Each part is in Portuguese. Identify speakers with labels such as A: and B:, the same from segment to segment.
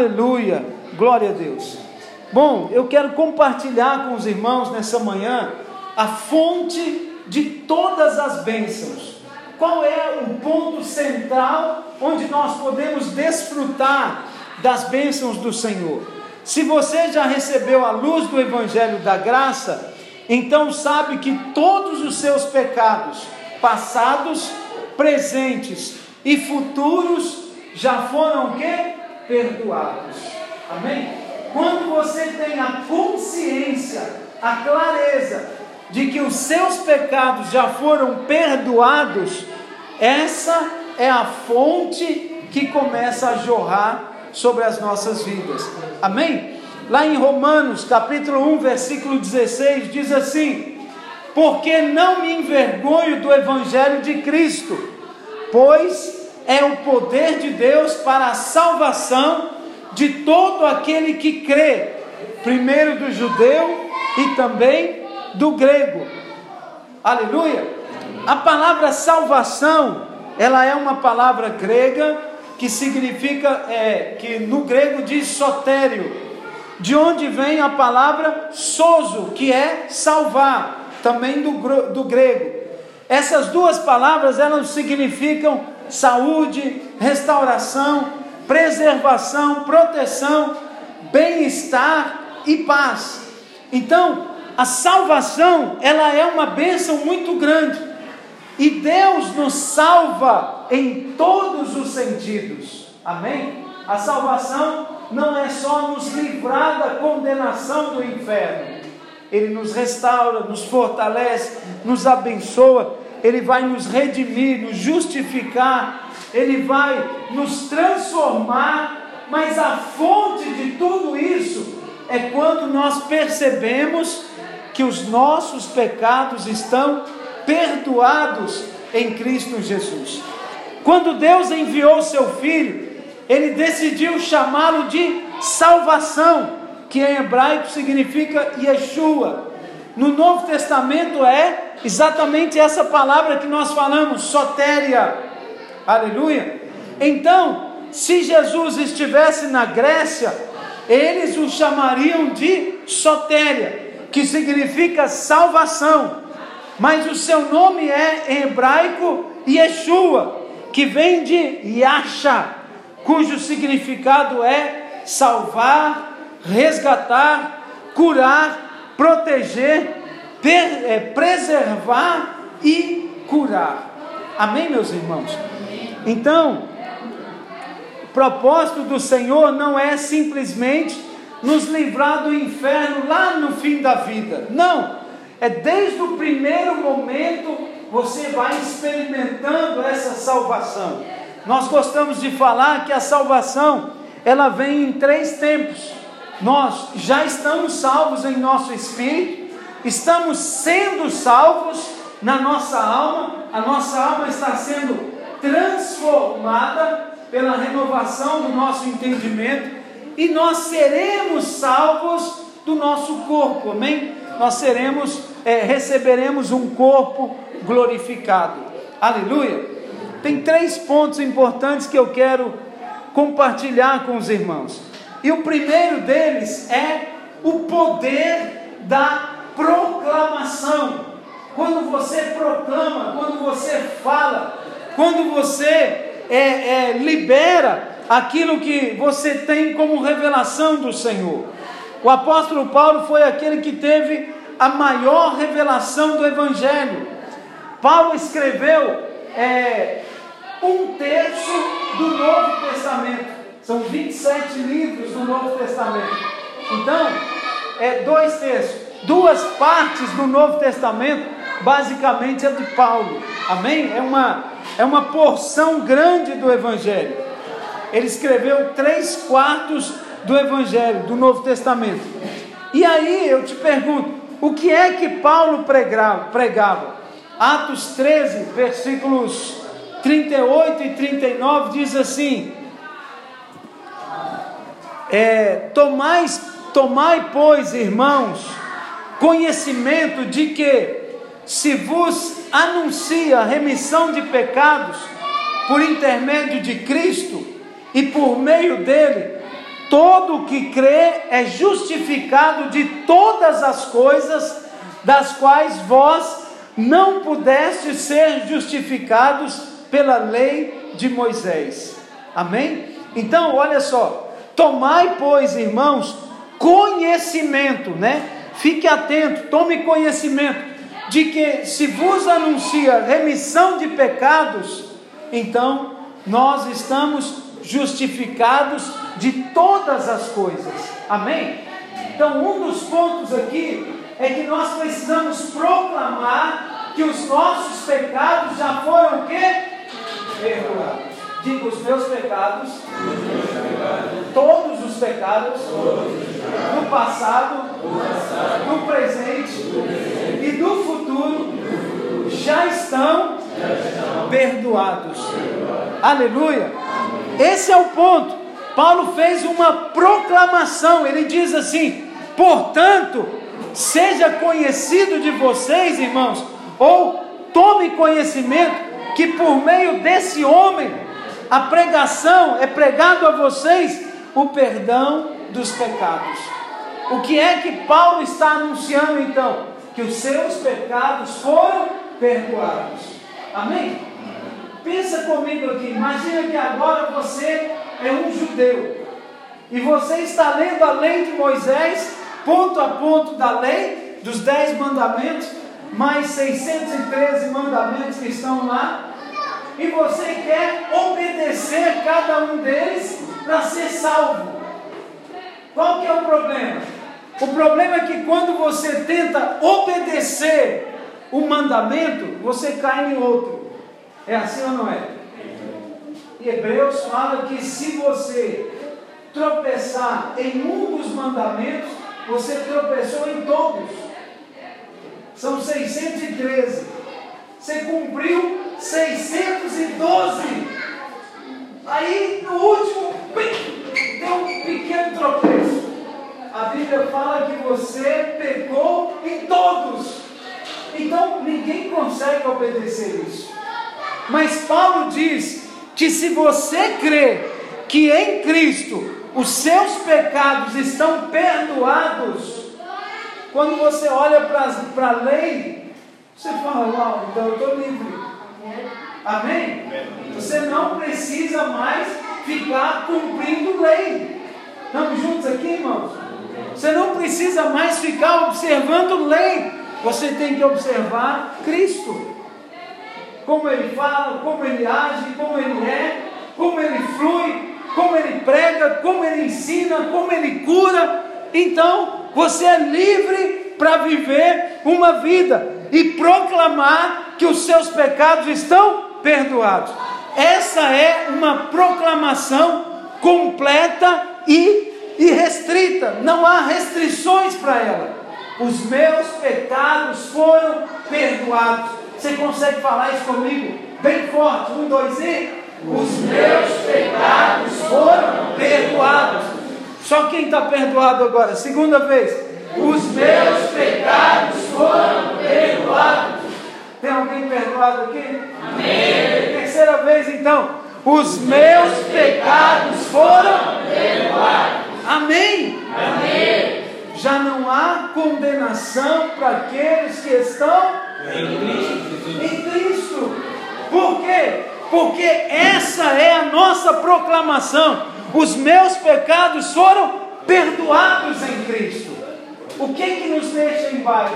A: Aleluia, glória a Deus. Bom, eu quero compartilhar com os irmãos nessa manhã a fonte de todas as bênçãos. Qual é o ponto central onde nós podemos desfrutar das bênçãos do Senhor? Se você já recebeu a luz do Evangelho da Graça, então sabe que todos os seus pecados, passados, presentes e futuros, já foram o quê? Perdoados. Amém? Quando você tem a consciência, a clareza de que os seus pecados já foram perdoados, essa é a fonte que começa a jorrar sobre as nossas vidas. Amém? Lá em Romanos, capítulo 1, versículo 16, diz assim: Porque não me envergonho do evangelho de Cristo, pois é o poder de Deus para a salvação de todo aquele que crê, primeiro do judeu e também do grego. Aleluia! A palavra salvação, ela é uma palavra grega que significa, é, que no grego diz sotério, de onde vem a palavra soso, que é salvar, também do, do grego. Essas duas palavras, elas significam saúde, restauração, preservação, proteção, bem-estar e paz. Então, a salvação, ela é uma bênção muito grande. E Deus nos salva em todos os sentidos. Amém? A salvação não é só nos livrar da condenação do inferno. Ele nos restaura, nos fortalece, nos abençoa, ele vai nos redimir, nos justificar, ele vai nos transformar, mas a fonte de tudo isso é quando nós percebemos que os nossos pecados estão perdoados em Cristo Jesus. Quando Deus enviou seu filho, ele decidiu chamá-lo de salvação, que em hebraico significa Yeshua. No Novo Testamento é exatamente essa palavra que nós falamos, sotéria. Aleluia. Então, se Jesus estivesse na Grécia, eles o chamariam de sotéria, que significa salvação mas o seu nome é em hebraico Yeshua, que vem de Yasha, cujo significado é salvar, resgatar, curar, proteger, preservar e curar. Amém, meus irmãos? Então, o propósito do Senhor não é simplesmente nos livrar do inferno lá no fim da vida. Não é desde o primeiro momento você vai experimentando essa salvação. Nós gostamos de falar que a salvação ela vem em três tempos. Nós já estamos salvos em nosso espírito, estamos sendo salvos na nossa alma, a nossa alma está sendo transformada pela renovação do nosso entendimento e nós seremos salvos do nosso corpo, amém? Nós seremos é, receberemos um corpo glorificado. Aleluia! Tem três pontos importantes que eu quero compartilhar com os irmãos. E o primeiro deles é o poder da proclamação. Quando você proclama, quando você fala, quando você é, é, libera aquilo que você tem como revelação do Senhor. O apóstolo Paulo foi aquele que teve a maior revelação do Evangelho. Paulo escreveu é, um terço do Novo Testamento. São 27 livros do Novo Testamento. Então, é dois terços. Duas partes do Novo Testamento, basicamente, é de Paulo. Amém? É uma, é uma porção grande do Evangelho. Ele escreveu três quartos do Evangelho, do Novo Testamento. E aí eu te pergunto, o que é que Paulo pregava? Atos 13, versículos 38 e 39 diz assim: é, tomais, tomai, pois, irmãos, conhecimento de que, se vos anuncia remissão de pecados por intermédio de Cristo e por meio dele, todo o que crê é justificado de todas as coisas das quais vós não pudestes ser justificados pela lei de Moisés. Amém? Então, olha só, tomai, pois, irmãos, conhecimento, né? Fique atento, tome conhecimento de que se vos anuncia remissão de pecados, então nós estamos justificados de todas as coisas. Amém? Então, um dos pontos aqui é que nós precisamos proclamar que os nossos pecados já foram o quê? Perdoados. Diga os meus pecados, todos os pecados, do passado, do presente e do futuro já estão perdoados. Aleluia. Esse é o ponto. Paulo fez uma proclamação. Ele diz assim: portanto, seja conhecido de vocês, irmãos, ou tome conhecimento que por meio desse homem a pregação é pregado a vocês o perdão dos pecados. O que é que Paulo está anunciando então? Que os seus pecados foram perdoados. Amém? Pensa comigo aqui, imagina que agora você é um judeu e você está lendo a lei de Moisés, ponto a ponto da lei, dos dez mandamentos, mais 613 mandamentos que estão lá, e você quer obedecer cada um deles para ser salvo. Qual que é o problema? O problema é que quando você tenta obedecer o mandamento, você cai em outro. É assim ou não é? E Hebreus fala que se você tropeçar em um dos mandamentos, você tropeçou em todos. São 613. Você cumpriu 612. Aí no último, deu um pequeno tropeço. A Bíblia fala que você pecou em todos. Então ninguém consegue obedecer isso. Mas Paulo diz que se você crê que em Cristo os seus pecados estão perdoados, quando você olha para a lei, você fala, uau, então eu estou livre. Amém? Você não precisa mais ficar cumprindo lei. Estamos juntos aqui, irmãos? Você não precisa mais ficar observando lei. Você tem que observar Cristo. Como ele fala, como ele age, como ele é, como ele flui, como ele prega, como ele ensina, como ele cura. Então, você é livre para viver uma vida e proclamar que os seus pecados estão perdoados. Essa é uma proclamação completa e irrestrita, não há restrições para ela. Os meus pecados foram perdoados. Você consegue falar isso comigo? Bem forte. Um, dois e. Os meus pecados foram perdoados. Só quem está perdoado agora? Segunda vez. Os meus pecados foram perdoados. Tem alguém perdoado aqui? Amém. Terceira vez então. Os meus pecados foram perdoados. Amém. Amém. Já não há condenação para aqueles que estão em Cristo. Em Cristo. Por quê? Porque essa é a nossa proclamação. Os meus pecados foram perdoados em Cristo. O que que nos deixa embaixo?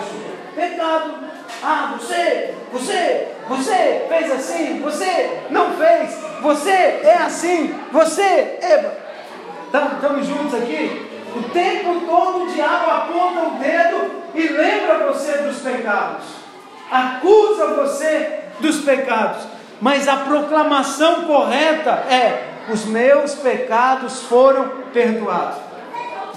A: Pecado. Ah, você, você, você fez assim, você não fez, você é assim, você é. Estamos juntos aqui? O tempo todo o diabo aponta o dedo e lembra você dos pecados, acusa você dos pecados, mas a proclamação correta é: os meus pecados foram perdoados.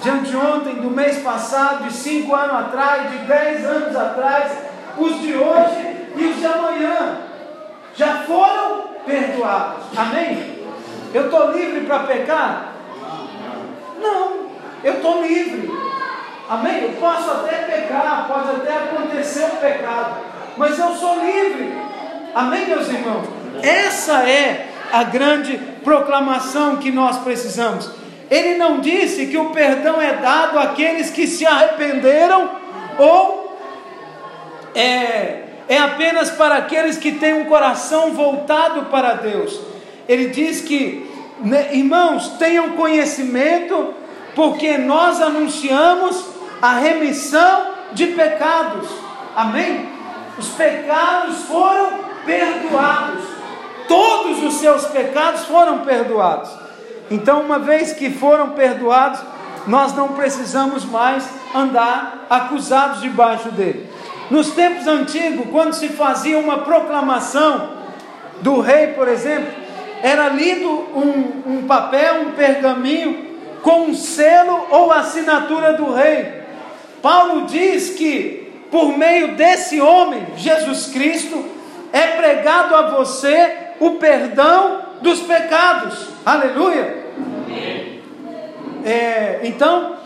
A: Diante de ontem, do mês passado, de cinco anos atrás, de dez anos atrás, os de hoje e os de amanhã já foram perdoados. Amém? Eu estou livre para pecar? Eu estou livre. Amém? Eu posso até pecar, pode até acontecer um pecado, mas eu sou livre. Amém, meus irmãos? Essa é a grande proclamação que nós precisamos. ele não disse que o perdão é dado àqueles que se arrependeram ou é, é apenas para aqueles que têm um coração voltado para Deus. Ele diz que, né, irmãos, tenham conhecimento, porque nós anunciamos a remissão de pecados. Amém? Os pecados foram perdoados. Todos os seus pecados foram perdoados. Então, uma vez que foram perdoados, nós não precisamos mais andar acusados debaixo dele. Nos tempos antigos, quando se fazia uma proclamação do rei, por exemplo, era lido um, um papel, um pergaminho com um selo ou assinatura do rei. Paulo diz que por meio desse homem, Jesus Cristo, é pregado a você o perdão dos pecados. Aleluia! É, então,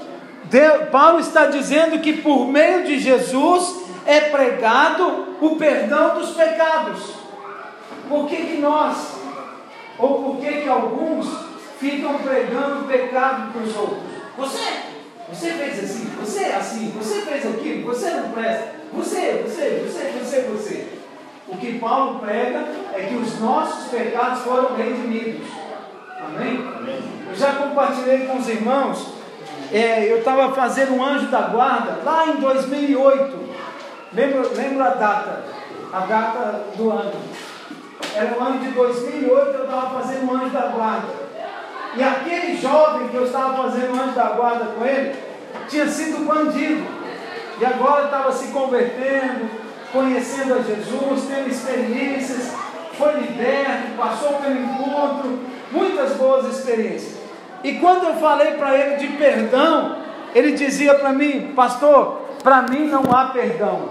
A: Deus, Paulo está dizendo que por meio de Jesus é pregado o perdão dos pecados. Por que, que nós, ou por que, que alguns ficam pregando pecado para os outros? Você, você fez assim, você é assim, você fez aquilo, você não presta, você, você, você, você, você. O que Paulo prega é que os nossos pecados foram redimidos. Amém? Amém. Eu já compartilhei com os irmãos, é, eu estava fazendo um anjo da guarda lá em 2008. Lembro, lembro a data, a data do ano. Era o ano de 2008, eu estava fazendo um anjo da guarda. E aquele jovem que eu estava fazendo anjo da guarda com ele, tinha sido bandido. E agora estava se convertendo, conhecendo a Jesus, tendo experiências, foi liberto, passou pelo encontro, muitas boas experiências. E quando eu falei para ele de perdão, ele dizia para mim, pastor, para mim não há perdão.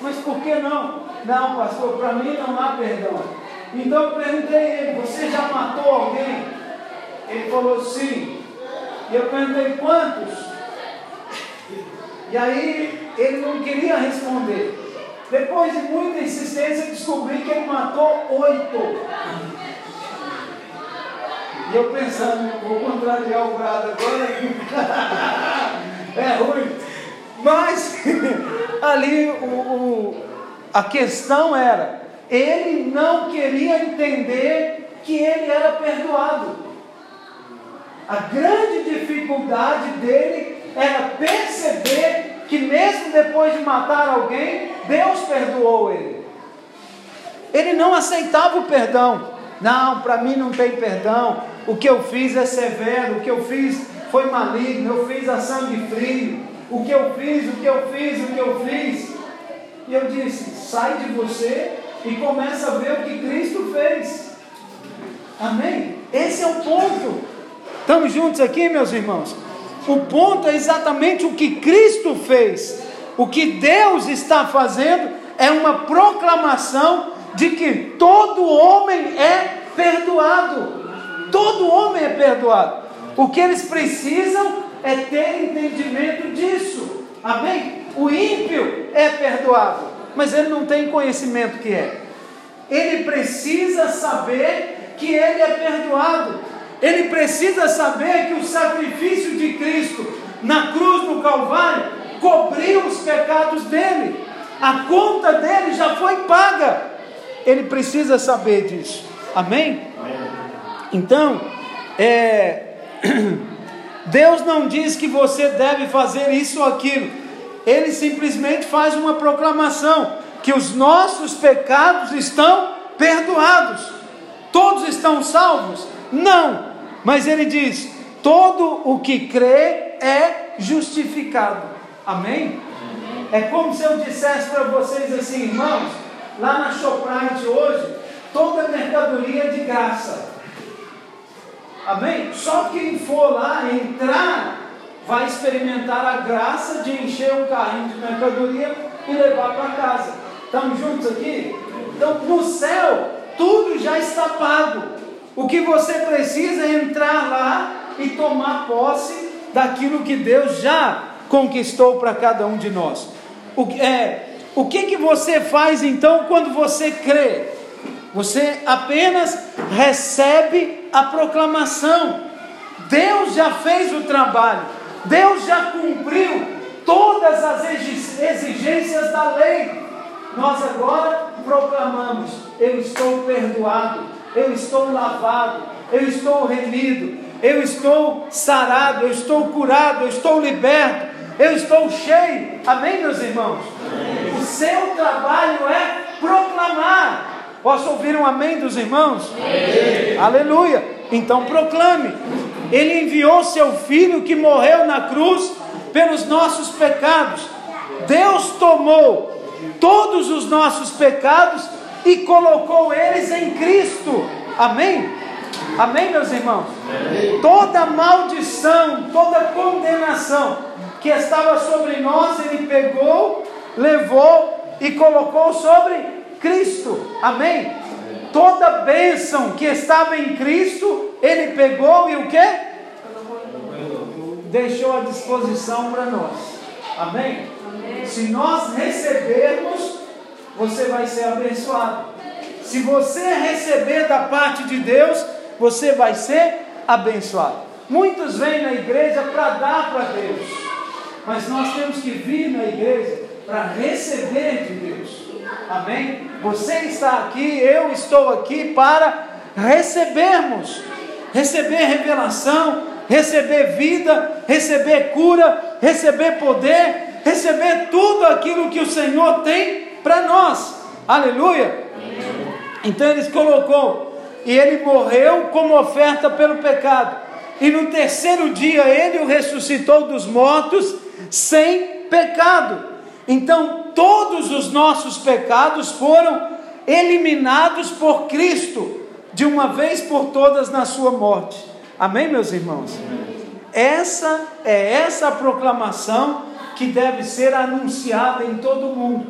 A: Mas por que não? Não, pastor, para mim não há perdão. Então eu perguntei a ele: Você já matou alguém? Ele falou sim. E eu perguntei: Quantos? E aí ele não queria responder. Depois de muita insistência, descobri que ele matou oito. E eu pensando, vou contrariar o brado agora. é ruim. Mas ali o, o, a questão era, ele não queria entender que ele era perdoado. A grande dificuldade dele era perceber que mesmo depois de matar alguém, Deus perdoou ele. Ele não aceitava o perdão. Não, para mim não tem perdão. O que eu fiz é severo, o que eu fiz foi maligno, eu fiz a sangue frio o que eu fiz, o que eu fiz, o que eu fiz. E eu disse: sai de você e começa a ver o que Cristo fez. Amém? Esse é o ponto. Estamos juntos aqui, meus irmãos? O ponto é exatamente o que Cristo fez. O que Deus está fazendo é uma proclamação de que todo homem é perdoado. Todo homem é perdoado. O que eles precisam é ter entendimento disso. Amém? O ímpio é perdoado, mas ele não tem conhecimento que é. Ele precisa saber que ele é perdoado. Ele precisa saber que o sacrifício de Cristo na cruz do Calvário cobriu os pecados dele. A conta dele já foi paga. Ele precisa saber disso. Amém? Então, é Deus não diz que você deve fazer isso ou aquilo. Ele simplesmente faz uma proclamação que os nossos pecados estão perdoados. Todos estão salvos? Não. Mas ele diz: todo o que crê é justificado. Amém? É como se eu dissesse para vocês assim, irmãos, lá na Shoprite hoje, toda mercadoria é de graça. Amém? Só quem for lá entrar vai experimentar a graça de encher um carrinho de mercadoria e levar para casa. Estamos juntos aqui? Então, no céu, tudo já está pago. O que você precisa é entrar lá e tomar posse daquilo que Deus já conquistou para cada um de nós. O, é, o que, que você faz então quando você crê? Você apenas recebe a proclamação. Deus já fez o trabalho, Deus já cumpriu todas as exigências da lei. Nós agora proclamamos: eu estou perdoado, eu estou lavado, eu estou remido, eu estou sarado, eu estou curado, eu estou liberto, eu estou cheio. Amém, meus irmãos? Amém. O seu trabalho é proclamar. Posso ouvir um amém dos irmãos? Amém. Aleluia. Então proclame. Ele enviou seu filho que morreu na cruz pelos nossos pecados. Deus tomou todos os nossos pecados e colocou eles em. Amém? Amém, meus irmãos? Amém. Toda maldição, toda condenação que estava sobre nós, Ele pegou, levou e colocou sobre Cristo. Amém? Amém. Toda bênção que estava em Cristo, Ele pegou e o que? Deixou à disposição para nós. Amém? Amém? Se nós recebermos, você vai ser abençoado. Se você receber da parte de Deus, você vai ser abençoado. Muitos vêm na igreja para dar para Deus, mas nós temos que vir na igreja para receber de Deus. Amém? Você está aqui, eu estou aqui para recebermos, receber revelação, receber vida, receber cura, receber poder, receber tudo aquilo que o Senhor tem para nós. Aleluia! Então ele colocou e ele morreu como oferta pelo pecado. E no terceiro dia ele o ressuscitou dos mortos sem pecado. Então todos os nossos pecados foram eliminados por Cristo de uma vez por todas na sua morte. Amém, meus irmãos? Essa é essa proclamação que deve ser anunciada em todo mundo.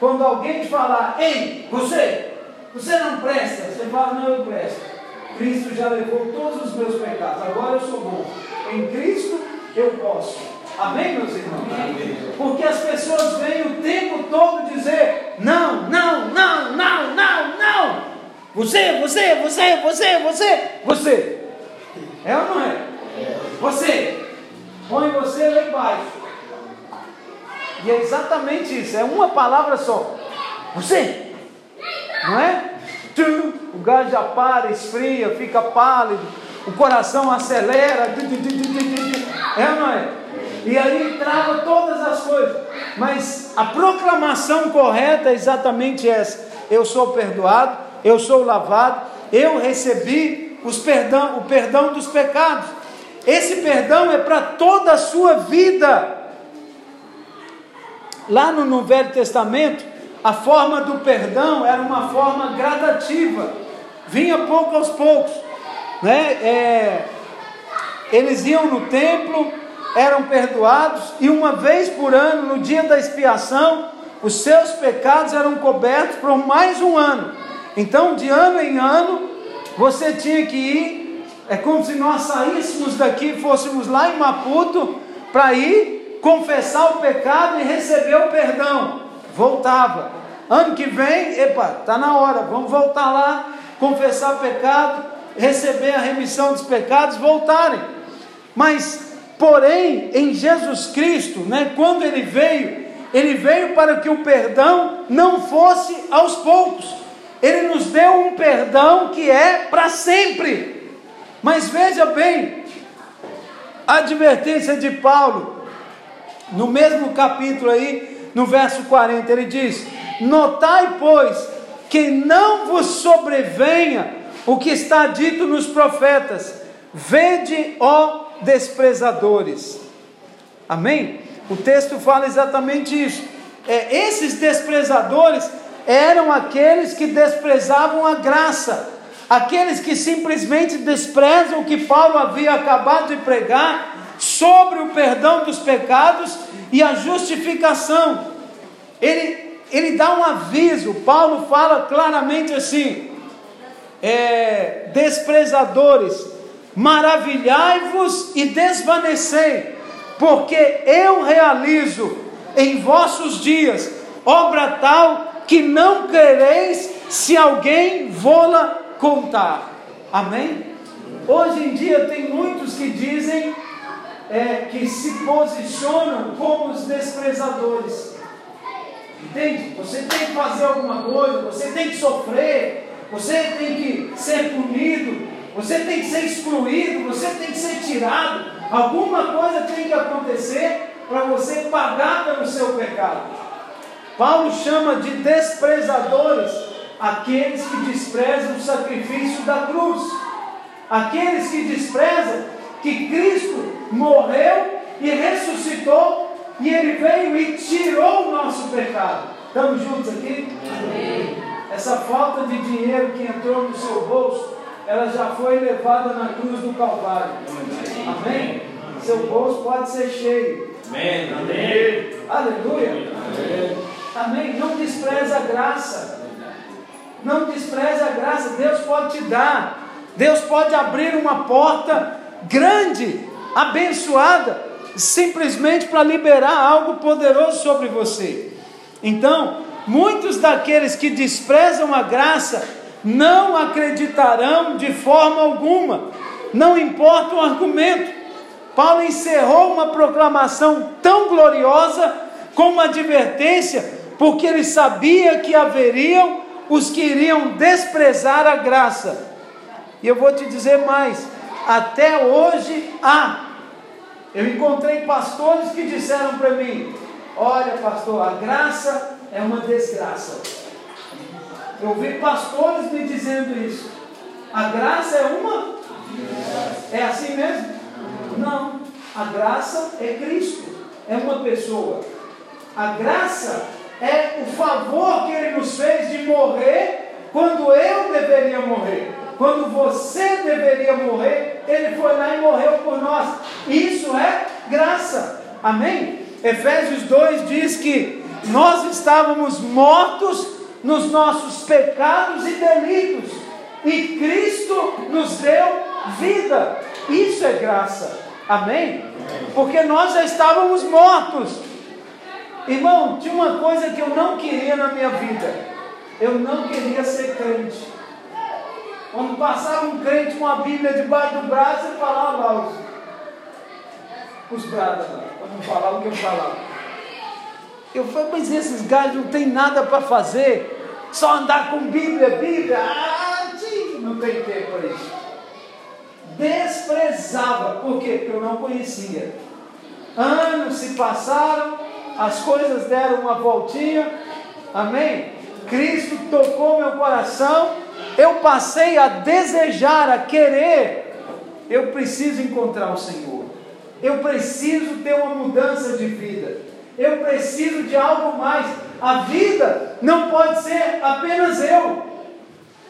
A: Quando alguém falar, ei, você, você não presta, você fala, não, eu presto. Cristo já levou todos os meus pecados, agora eu sou bom. Em Cristo eu posso. Amém, meus irmãos? Amém. Porque as pessoas vêm o tempo todo dizer: não, não, não, não, não, não. Você, você, você, você, você, você. É ou não é? Você. Põe você lá embaixo. E é exatamente isso, é uma palavra só. Você. Não é? O gás já para, esfria, fica pálido, o coração acelera. É ou não é? E aí trava todas as coisas. Mas a proclamação correta é exatamente essa: eu sou perdoado, eu sou lavado, eu recebi os perdão, o perdão dos pecados. Esse perdão é para toda a sua vida. Lá no, no Velho Testamento, a forma do perdão era uma forma gradativa, vinha pouco aos poucos. Né? É, eles iam no templo, eram perdoados, e uma vez por ano, no dia da expiação, os seus pecados eram cobertos por mais um ano. Então, de ano em ano, você tinha que ir, é como se nós saíssemos daqui, fôssemos lá em Maputo, para ir confessar o pecado e receber o perdão voltava. Ano que vem, epa, está na hora, vamos voltar lá, confessar pecado, receber a remissão dos pecados, voltarem. Mas, porém, em Jesus Cristo, né, quando ele veio, ele veio para que o perdão não fosse aos poucos. Ele nos deu um perdão que é para sempre. Mas veja bem, a advertência de Paulo, no mesmo capítulo aí, no verso 40, ele diz: Notai, pois, que não vos sobrevenha o que está dito nos profetas: Vede, ó desprezadores. Amém? O texto fala exatamente isso. É, esses desprezadores eram aqueles que desprezavam a graça, aqueles que simplesmente desprezam o que Paulo havia acabado de pregar sobre o perdão dos pecados e a justificação. Ele, ele dá um aviso, Paulo fala claramente assim: é, desprezadores, maravilhai-vos e desvanecei, porque eu realizo em vossos dias obra tal que não quereis se alguém vô-la contar. Amém? Hoje em dia tem muitos que dizem é, que se posicionam como os desprezadores. Entende? Você tem que fazer alguma coisa, você tem que sofrer, você tem que ser punido, você tem que ser excluído, você tem que ser tirado. Alguma coisa tem que acontecer para você pagar pelo seu pecado. Paulo chama de desprezadores aqueles que desprezam o sacrifício da cruz, aqueles que desprezam que Cristo morreu e ressuscitou e ele veio e tirou o nosso pecado. Estamos juntos aqui? Amém. Essa falta de dinheiro que entrou no seu bolso, ela já foi levada na cruz do Calvário. Amém? Seu bolso pode ser cheio.
B: Amém. Amém.
A: Aleluia. Amém. Amém. Não despreza a graça. Não despreza a graça. Deus pode te dar. Deus pode abrir uma porta grande, abençoada, simplesmente para liberar algo poderoso sobre você. Então, muitos daqueles que desprezam a graça não acreditarão de forma alguma, não importa o argumento. Paulo encerrou uma proclamação tão gloriosa com uma advertência, porque ele sabia que haveriam os que iriam desprezar a graça. E eu vou te dizer mais: até hoje há. Eu encontrei pastores que disseram para mim: Olha, pastor, a graça é uma desgraça. Eu vi pastores me dizendo isso. A graça é uma? É assim mesmo? Não. A graça é Cristo. É uma pessoa. A graça é o favor que Ele nos fez de morrer quando eu deveria morrer. Quando você deveria morrer, Ele foi lá e morreu por nós. Isso é graça. Amém? Efésios 2 diz que nós estávamos mortos nos nossos pecados e delitos, e Cristo nos deu vida. Isso é graça. Amém? Porque nós já estávamos mortos. Irmão, tinha uma coisa que eu não queria na minha vida. Eu não queria ser crente. Quando passava um crente com a Bíblia debaixo do braço, ele falava lá os, os brados, para não falar o que eu falava. Eu falei, mas esses gajos não tem nada para fazer, só andar com Bíblia, Bíblia, ah, não tem tempo para isso. Desprezava, por quê? Porque eu não conhecia. Anos se passaram, as coisas deram uma voltinha, amém? Cristo tocou meu coração eu passei a desejar, a querer, eu preciso encontrar o Senhor. Eu preciso ter uma mudança de vida. Eu preciso de algo mais. A vida não pode ser apenas eu.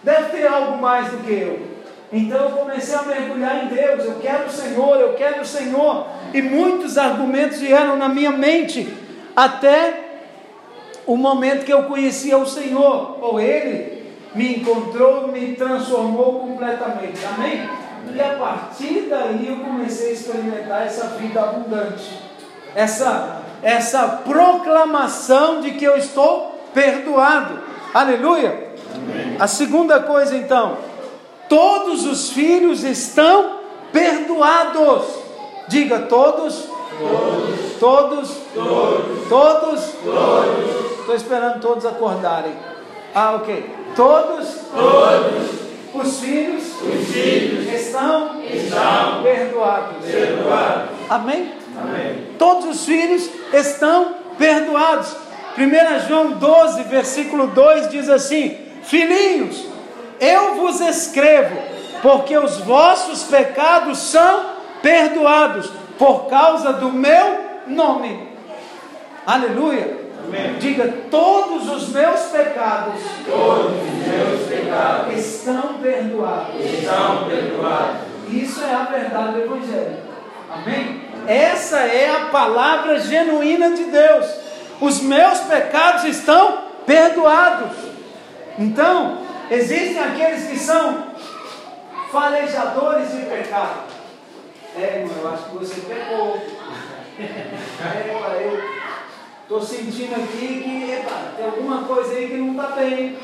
A: Deve ter algo mais do que eu. Então eu comecei a mergulhar em Deus. Eu quero o Senhor, eu quero o Senhor. E muitos argumentos vieram na minha mente até o momento que eu conhecia o Senhor, ou Ele me encontrou, me transformou completamente. Amém? Amém? E a partir daí eu comecei a experimentar essa vida abundante. Essa, essa proclamação de que eu estou perdoado. Aleluia! Amém. A segunda coisa então, todos os filhos estão perdoados. Diga todos. Todos. Todos. Todos. Todos. Estou esperando todos acordarem. Ah, ok. Todos,
B: todos
A: os filhos,
B: os filhos
A: estão,
B: estão
A: perdoados.
B: perdoados.
A: Amém?
B: Amém?
A: Todos os filhos estão perdoados. 1 João 12, versículo 2 diz assim: Filhinhos, eu vos escrevo, porque os vossos pecados são perdoados por causa do meu nome. Aleluia.
B: Amém.
A: Diga: todos os meus pecados,
B: todos os meus pecados
A: estão perdoados.
B: Estão perdoados.
A: Isso é a verdade do Evangelho. Amém? Essa é a palavra genuína de Deus. Os meus pecados estão perdoados. Então, existem aqueles que são farejadores de pecado. É, irmão, eu acho que você pecou. É, eu Estou sentindo aqui que epa, tem alguma coisa aí que não está bem.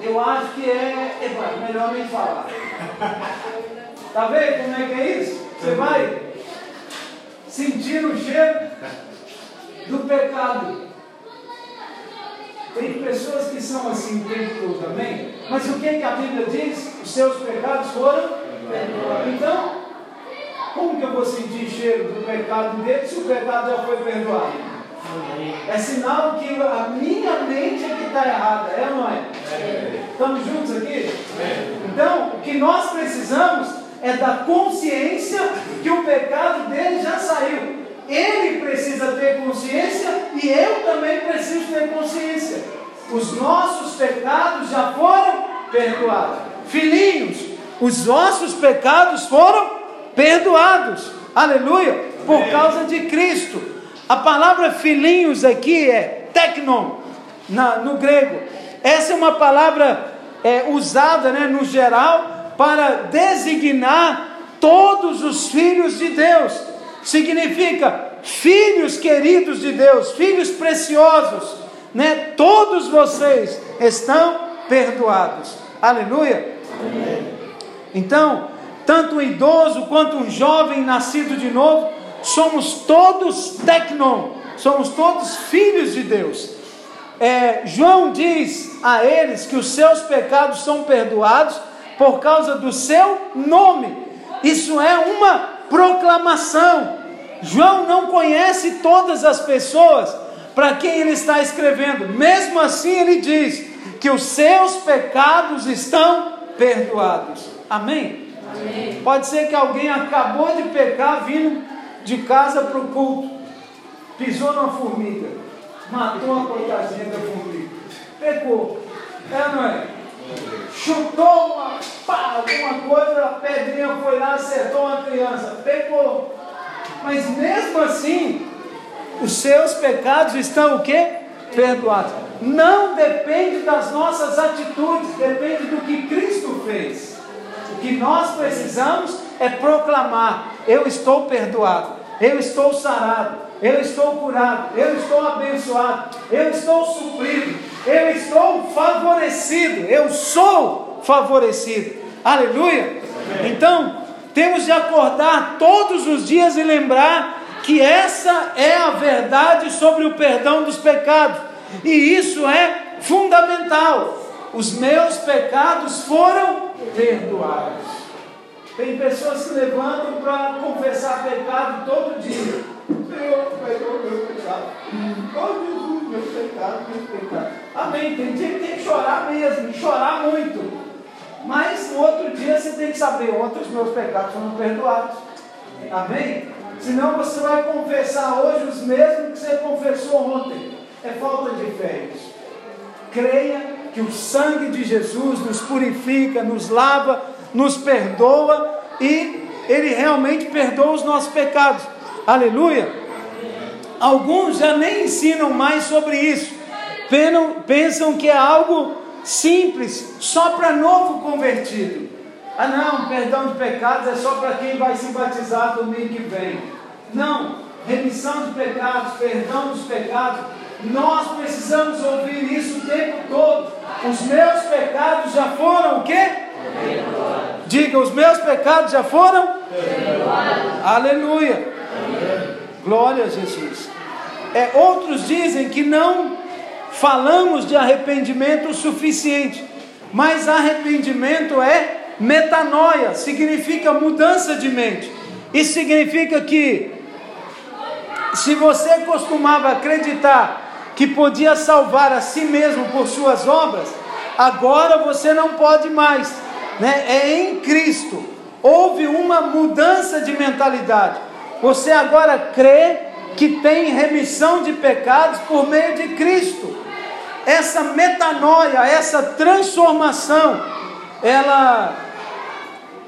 A: Eu acho que é. Epa, melhor nem falar. Tá vendo como é que é isso? Você vai sentir o cheiro do pecado. Tem pessoas que são assim o tempo todo também, mas o que, que a Bíblia diz? Os seus pecados foram perdoados. Então, como que eu vou sentir cheiro do pecado dele se o pecado já foi perdoado? É sinal que a minha mente é que está errada, é ou não é? Estamos juntos aqui? Então, o que nós precisamos é da consciência que o pecado dele já saiu. Ele precisa ter consciência e eu também preciso ter consciência. Os nossos pecados já foram perdoados. Filhinhos, os nossos pecados foram perdoados. Aleluia! Por causa de Cristo. A palavra filhinhos aqui é teknon, na, no grego. Essa é uma palavra é, usada né, no geral para designar todos os filhos de Deus. Significa filhos queridos de Deus, filhos preciosos, né? Todos vocês estão perdoados. Aleluia. Amém. Então, tanto um idoso quanto um jovem nascido de novo, somos todos tecnon, somos todos filhos de Deus. É, João diz a eles que os seus pecados são perdoados por causa do seu nome. Isso é uma proclamação. João não conhece todas as pessoas para quem ele está escrevendo. Mesmo assim, ele diz que os seus pecados estão perdoados. Amém? Pode ser que alguém acabou de pecar vindo de casa para o culto, pisou numa formiga, matou uma coitadinha da formiga, pecou, é não é? Chutou uma, pá, alguma coisa, a pedrinha foi lá, acertou uma criança, pecou. Mas mesmo assim, os seus pecados estão o quê? Perdoados. Não depende das nossas atitudes, depende do que Cristo fez que nós precisamos é proclamar: eu estou perdoado, eu estou sarado, eu estou curado, eu estou abençoado, eu estou suprido, eu estou favorecido, eu sou favorecido. Aleluia! Então, temos de acordar todos os dias e lembrar que essa é a verdade sobre o perdão dos pecados, e isso é fundamental. Os meus pecados foram perdoados. Tem pessoas que levantam para confessar pecado todo dia. Senhor, perdoa meu pecado. Oh Jesus, meu pecado, meu pecado. Amém. Tem dia que tem que chorar mesmo, chorar muito. Mas no outro dia você tem que saber, ontem os meus pecados foram perdoados. Amém? Senão você vai confessar hoje os mesmos que você confessou ontem. É falta de fé isso. Creia que o sangue de Jesus nos purifica, nos lava, nos perdoa e Ele realmente perdoa os nossos pecados. Aleluia! Alguns já nem ensinam mais sobre isso, pensam que é algo simples, só para novo convertido. Ah, não, perdão de pecados é só para quem vai se batizar domingo que vem. Não, remissão de pecados, perdão dos pecados nós precisamos ouvir isso o tempo todo. Os meus pecados já foram o quê? Diga, os meus pecados já foram? Aleluia. Amém. Glória a Jesus. É, outros dizem que não falamos de arrependimento o suficiente, mas arrependimento é metanoia, significa mudança de mente. Isso significa que se você costumava acreditar que podia salvar a si mesmo por suas obras, agora você não pode mais, né? É em Cristo. Houve uma mudança de mentalidade. Você agora crê que tem remissão de pecados por meio de Cristo. Essa metanoia, essa transformação, ela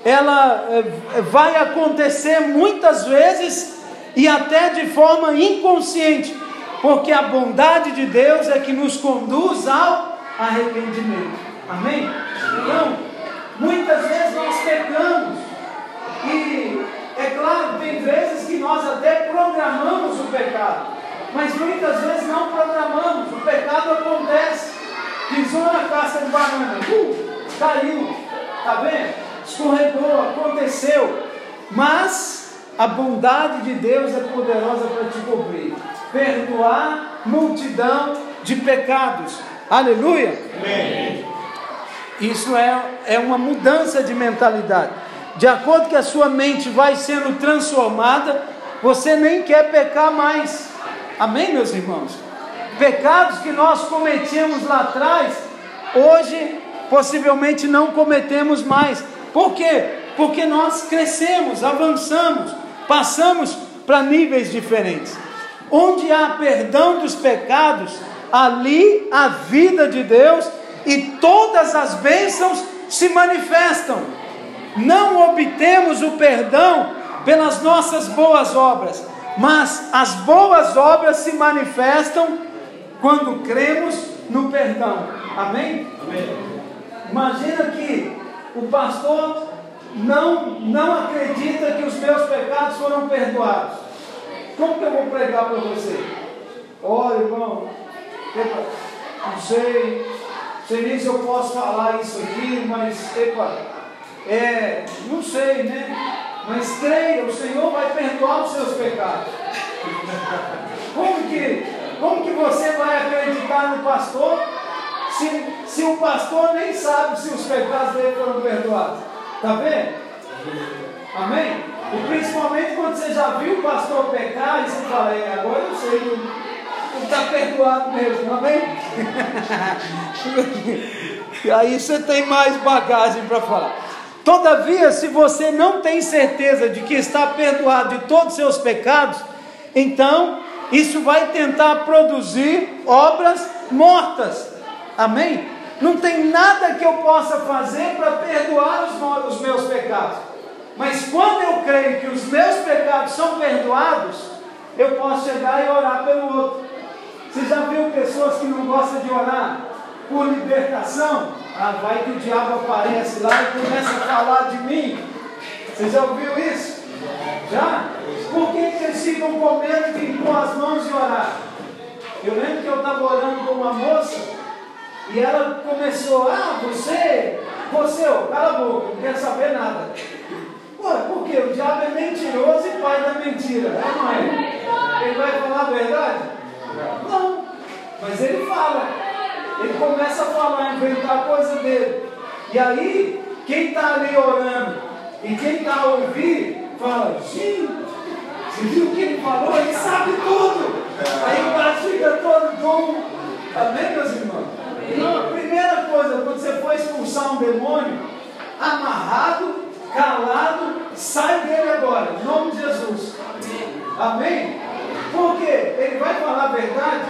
A: ela eh, vai acontecer muitas vezes e até de forma inconsciente porque a bondade de Deus é que nos conduz ao arrependimento. Amém? Então, muitas vezes nós pecamos, e é claro, tem vezes que nós até programamos o pecado, mas muitas vezes não programamos, o pecado acontece. pisou na casca de banana, uh, caiu, tá vendo? Escorregou, aconteceu. Mas a bondade de Deus é poderosa para te cobrir. Perdoar multidão de pecados. Aleluia!
B: Amém.
A: Isso é, é uma mudança de mentalidade. De acordo que a sua mente vai sendo transformada, você nem quer pecar mais. Amém, meus irmãos? Pecados que nós cometíamos lá atrás, hoje possivelmente não cometemos mais. Por quê? Porque nós crescemos, avançamos, passamos para níveis diferentes. Onde há perdão dos pecados, ali a vida de Deus e todas as bênçãos se manifestam. Não obtemos o perdão pelas nossas boas obras, mas as boas obras se manifestam quando cremos no perdão. Amém?
B: Amém.
A: Imagina que o pastor não, não acredita que os meus pecados foram perdoados. Como que eu vou pregar para você? Olha, irmão, epa, não sei, sei nem se eu posso falar isso aqui, mas epa, é, não sei, né? Mas creia, o Senhor vai perdoar os seus pecados. Como que, como que você vai acreditar no pastor se, se o pastor nem sabe se os pecados dele foram perdoados? Está vendo? Amém? E principalmente quando você já viu o pastor pecar e você fala, é, agora eu sei, ele está perdoado mesmo, amém? e aí você tem mais bagagem para falar. Todavia, se você não tem certeza de que está perdoado de todos os seus pecados, então isso vai tentar produzir obras mortas. Amém? Não tem nada que eu possa fazer para perdoar os, os meus pecados. Mas quando eu creio que os meus pecados são perdoados, eu posso chegar e orar pelo outro. Você já viu pessoas que não gostam de orar por libertação? Ah, vai que o diabo aparece lá e começa a falar de mim. Você já ouviu isso? Já? Por que, eles ficam com medo de impor as mãos e orar? Eu lembro que eu estava orando com uma moça e ela começou, ah, você, você, ó, cala a boca, não quero saber nada. Ué, por quê? O diabo é mentiroso e pai da mentira, é não é? Ele vai falar a verdade? Não, mas ele fala. Ele começa a falar, inventar coisa dele. E aí, quem está ali orando e quem está a ouvir, fala, gente, você viu o que ele falou? Ele sabe tudo. Aí o todo bom. Amém, meus irmãos? Então, a primeira coisa, quando você for expulsar um demônio, amarrado, calado, sai dele agora, em nome de Jesus. Amém? Porque ele vai falar a verdade,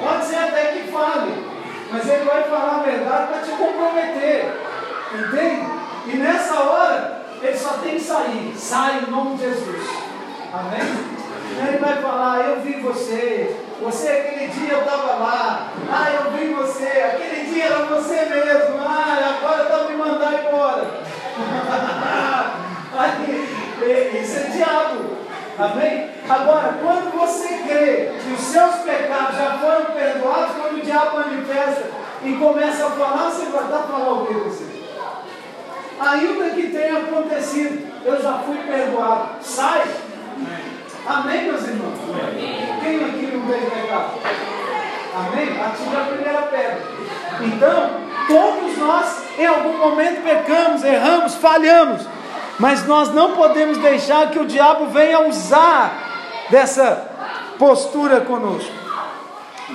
A: pode ser até que fale, mas ele vai falar a verdade para te comprometer. Entende? E nessa hora, ele só tem que sair. Sai em nome de Jesus. Amém? Ele vai falar, eu vi você, você aquele dia eu estava lá, ah, eu vi você, aquele dia era você mesmo, ah, agora está me mandando embora. Isso é diabo. Amém? Agora, quando você crê que os seus pecados já foram perdoados, quando o diabo manifesta e começa a falar, você vai dar para o que você? Ainda que tenha acontecido, eu já fui perdoado. Sai. Amém, meus irmãos? Quem aqui não tem pecado? Amém? Atire a primeira pedra. Então, todos nós em algum momento pecamos, erramos, falhamos. Mas nós não podemos deixar que o diabo venha usar dessa postura conosco.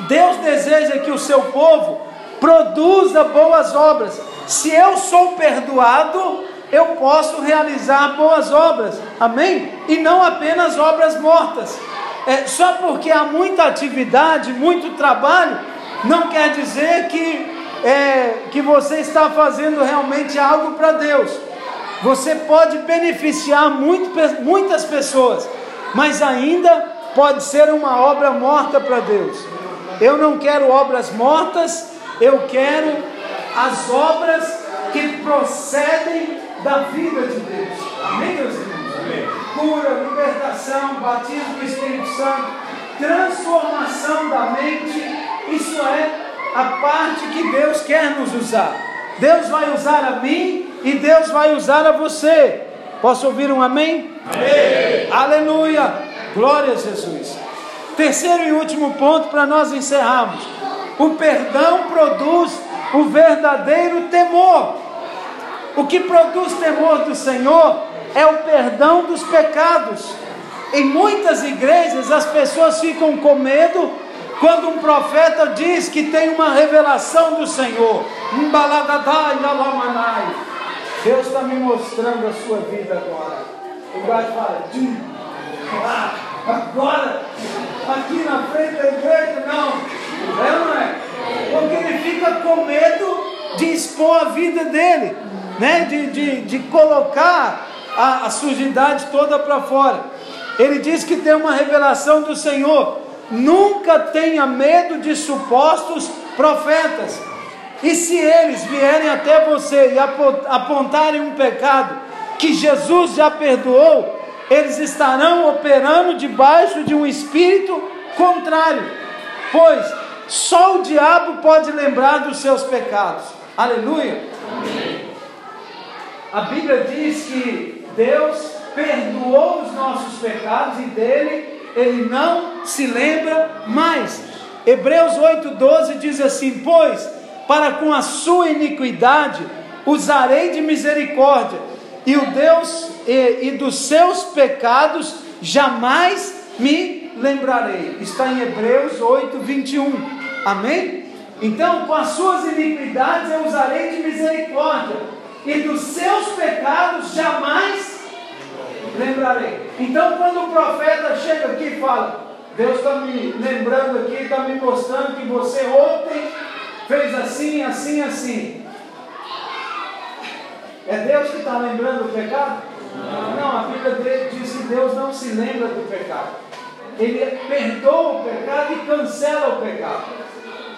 A: Deus deseja que o seu povo produza boas obras. Se eu sou perdoado, eu posso realizar boas obras, amém? E não apenas obras mortas. É, só porque há muita atividade, muito trabalho, não quer dizer que, é, que você está fazendo realmente algo para Deus. Você pode beneficiar muito, muitas pessoas, mas ainda pode ser uma obra morta para Deus. Eu não quero obras mortas, eu quero as obras que procedem da vida de Deus. Amém, meus irmãos? Amém. Cura, libertação, batismo do Espírito Santo, transformação da mente, isso é a parte que Deus quer nos usar. Deus vai usar a mim e Deus vai usar a você. Posso ouvir um amém?
B: Amém.
A: Aleluia! Glória a Jesus. Terceiro e último ponto para nós encerrarmos. O perdão produz o verdadeiro temor. O que produz temor do Senhor é o perdão dos pecados. Em muitas igrejas as pessoas ficam com medo quando um profeta diz que tem uma revelação do Senhor. Deus está me mostrando a sua vida agora. O guarda fala, agora, aqui na frente da igreja, não. É não é? Porque ele fica com medo de expor a vida dele, né? de, de, de colocar a, a sujidade toda para fora. Ele diz que tem uma revelação do Senhor. Nunca tenha medo de supostos profetas. E se eles vierem até você e apontarem um pecado que Jesus já perdoou, eles estarão operando debaixo de um espírito contrário. Pois só o diabo pode lembrar dos seus pecados. Aleluia. Amém. A Bíblia diz que Deus perdoou os nossos pecados e dele ele não se lembra mais. Hebreus 8,12 diz assim: Pois para com a sua iniquidade usarei de misericórdia, e o Deus e, e dos seus pecados jamais me lembrarei. Está em Hebreus 8, 21. Amém? Então, com as suas iniquidades eu usarei de misericórdia, e dos seus pecados jamais lembrarei. Então, quando o profeta chega aqui e fala, Deus está me lembrando aqui, está me mostrando que você ontem fez assim, assim, assim. É Deus que está lembrando o pecado? Não. a Bíblia diz que Deus não se lembra do pecado. Ele perdoa o pecado e cancela o pecado.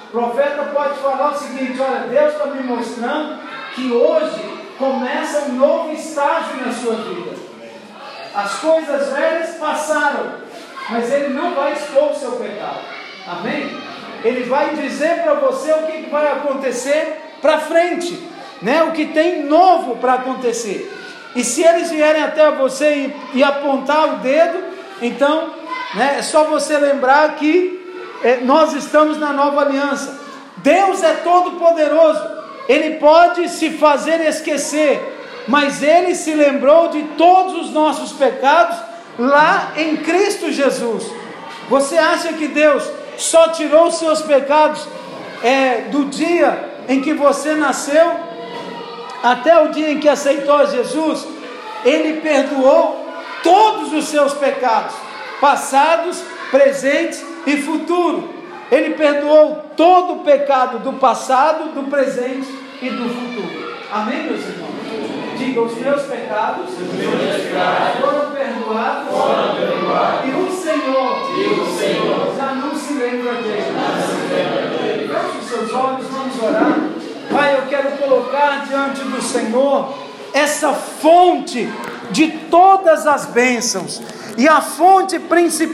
A: O profeta pode falar o seguinte: olha, Deus está me mostrando que hoje começa um novo estágio na sua vida. As coisas velhas passaram, mas Ele não vai expor o seu pecado. Amém? Ele vai dizer para você o que vai acontecer para frente, né? O que tem novo para acontecer. E se eles vierem até você e, e, apontar o dedo, então, né, é só você lembrar que é, nós estamos na nova aliança. Deus é todo poderoso. Ele pode se fazer esquecer, mas ele se lembrou de todos os nossos pecados lá em Cristo Jesus. Você acha que Deus só tirou os seus pecados é, do dia em que você nasceu até o dia em que aceitou Jesus, Ele perdoou todos os seus pecados, passados, presentes e futuro. Ele perdoou todo o pecado do passado, do presente e do futuro. Amém, meus irmãos? Diga, os meus pecados, os meus pecados foram, perdoados, foram perdoados, e o Senhor, e o Senhor já não se lembra dele. Feche os seus olhos, vamos orar. Pai, eu quero colocar diante do Senhor essa fonte de todas as bênçãos e a fonte principal